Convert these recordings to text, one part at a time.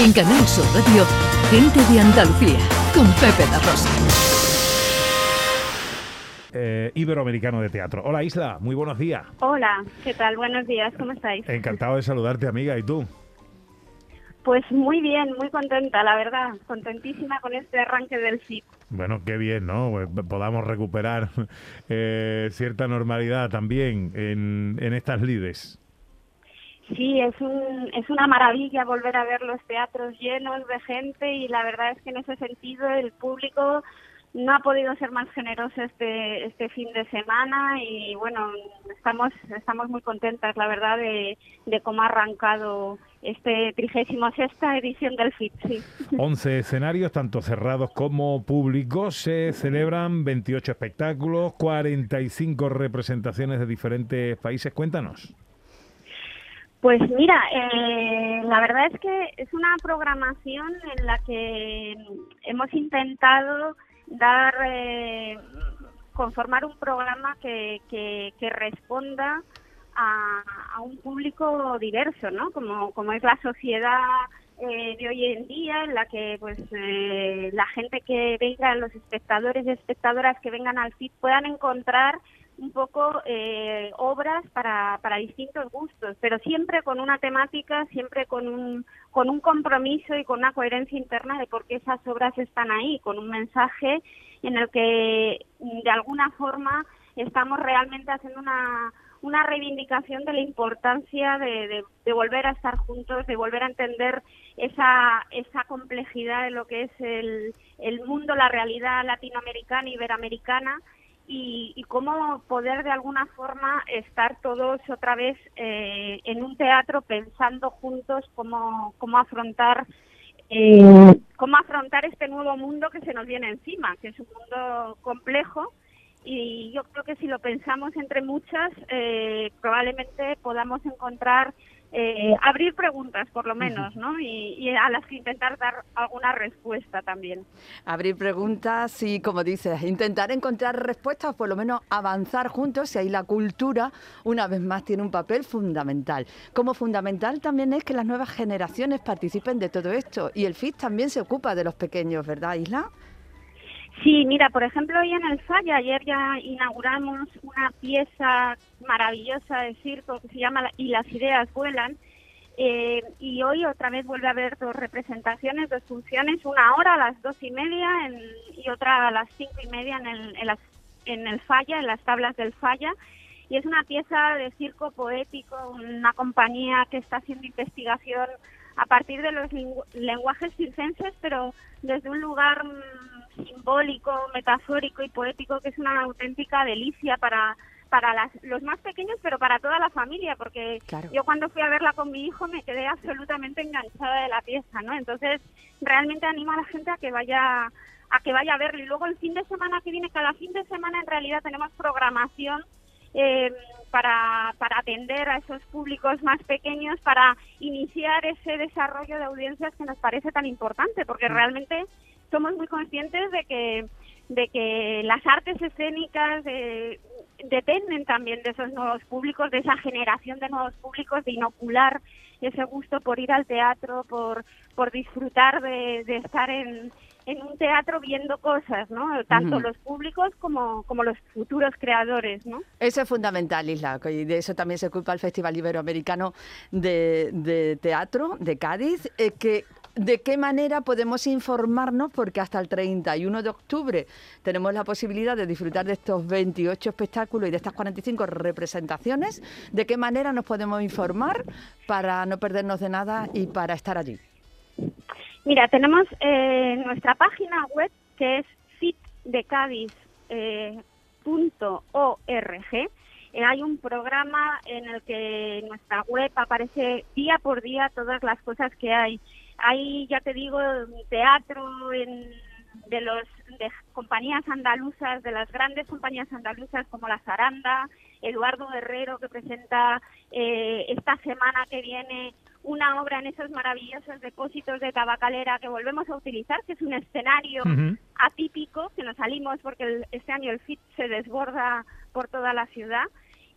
En Canal Sur Radio, Gente de Andalucía, con Pepe La Rosa. Eh, Iberoamericano de Teatro. Hola Isla, muy buenos días. Hola, ¿qué tal? Buenos días, ¿cómo estáis? Encantado de saludarte amiga, ¿y tú? Pues muy bien, muy contenta, la verdad, contentísima con este arranque del FIP. Bueno, qué bien, ¿no? Pues podamos recuperar eh, cierta normalidad también en, en estas lides. Sí, es, un, es una maravilla volver a ver los teatros llenos de gente y la verdad es que en ese sentido el público no ha podido ser más generoso este este fin de semana y bueno estamos estamos muy contentas la verdad de, de cómo ha arrancado este trigésimo sexta edición del FIT. Sí. 11 escenarios, tanto cerrados como públicos, se celebran 28 espectáculos, 45 representaciones de diferentes países. Cuéntanos. Pues mira, eh, la verdad es que es una programación en la que hemos intentado dar, eh, conformar un programa que, que, que responda a, un público diverso, ¿no? Como, como es la sociedad eh, de hoy en día, en la que pues eh, la gente que venga, los espectadores y espectadoras que vengan al FIT puedan encontrar un poco eh, obras para, para distintos gustos, pero siempre con una temática, siempre con un, con un compromiso y con una coherencia interna de por qué esas obras están ahí, con un mensaje en el que de alguna forma estamos realmente haciendo una, una reivindicación de la importancia de, de, volver a estar juntos, de volver a entender esa, esa complejidad de lo que es el, el mundo, la realidad latinoamericana, iberoamericana, y, y, cómo poder de alguna forma estar todos otra vez eh, en un teatro pensando juntos cómo, cómo afrontar eh, cómo afrontar este nuevo mundo que se nos viene encima, que es un mundo complejo. Y yo creo que si lo pensamos entre muchas, eh, probablemente podamos encontrar eh, abrir preguntas, por lo menos, ¿no? Y, y, a las que intentar dar alguna respuesta también. Abrir preguntas y, como dices, intentar encontrar respuestas, por lo menos avanzar juntos, y ahí la cultura, una vez más, tiene un papel fundamental. Como fundamental también es que las nuevas generaciones participen de todo esto, y el FIT también se ocupa de los pequeños, ¿verdad, Isla? Sí, mira, por ejemplo, hoy en el Falla, ayer ya inauguramos una pieza maravillosa de circo que se llama Y las ideas vuelan, eh, y hoy otra vez vuelve a haber dos representaciones, dos funciones, una hora a las dos y media y otra a las cinco y media en el, en, el Falla, en las tablas del Falla, y es una pieza de circo poético, una compañía que está haciendo investigación a partir de los lenguajes circenses, pero desde un lugar simbólico, metafórico y poético que es una auténtica delicia para para las, los más pequeños, pero para toda la familia, porque claro. yo cuando fui a verla con mi hijo me quedé absolutamente enganchada de la pieza, ¿no? Entonces, realmente animo a la gente a que vaya a que vaya a verlo. Y luego el fin de semana que viene, cada fin de semana en realidad tenemos programación eh, para, para atender a esos públicos más pequeños, para iniciar ese desarrollo de audiencias que nos parece tan importante, porque realmente somos muy conscientes de que de que las artes escénicas eh, dependen también de esos nuevos públicos, de esa generación de nuevos públicos, de inocular ese gusto por ir al teatro, por, por disfrutar de, de estar en, en un teatro viendo cosas, ¿no? Tanto uh -huh. los públicos como, como los futuros creadores, ¿no? Eso es fundamental, Isla, y de eso también se ocupa el Festival Iberoamericano de, de Teatro de Cádiz, eh, que ¿De qué manera podemos informarnos? Porque hasta el 31 de octubre tenemos la posibilidad de disfrutar de estos 28 espectáculos y de estas 45 representaciones. ¿De qué manera nos podemos informar para no perdernos de nada y para estar allí? Mira, tenemos eh, nuestra página web que es fitdecadiz.org. Eh, eh, hay un programa en el que nuestra web aparece día por día todas las cosas que hay hay, ya te digo, teatro en, de los de compañías andaluzas, de las grandes compañías andaluzas como La Zaranda, Eduardo Guerrero que presenta eh, esta semana que viene una obra en esos maravillosos depósitos de tabacalera que volvemos a utilizar, que es un escenario uh -huh. atípico, que nos salimos porque el, este año el FIT se desborda por toda la ciudad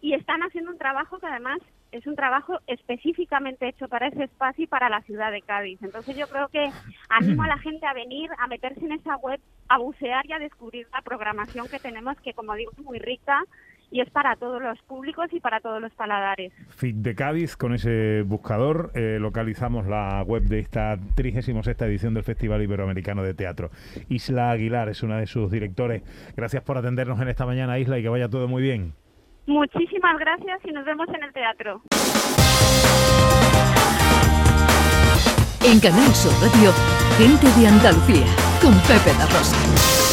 y están haciendo un trabajo que además es un trabajo específicamente hecho para ese espacio y para la ciudad de Cádiz. Entonces yo creo que animo a la gente a venir, a meterse en esa web, a bucear y a descubrir la programación que tenemos, que como digo es muy rica y es para todos los públicos y para todos los paladares. FIT de Cádiz, con ese buscador eh, localizamos la web de esta 36 edición del Festival Iberoamericano de Teatro. Isla Aguilar es una de sus directores. Gracias por atendernos en esta mañana, Isla, y que vaya todo muy bien. Muchísimas gracias y nos vemos en el teatro. En Canal Sur Radio, gente de Andalucía, con Pepe La Rosa.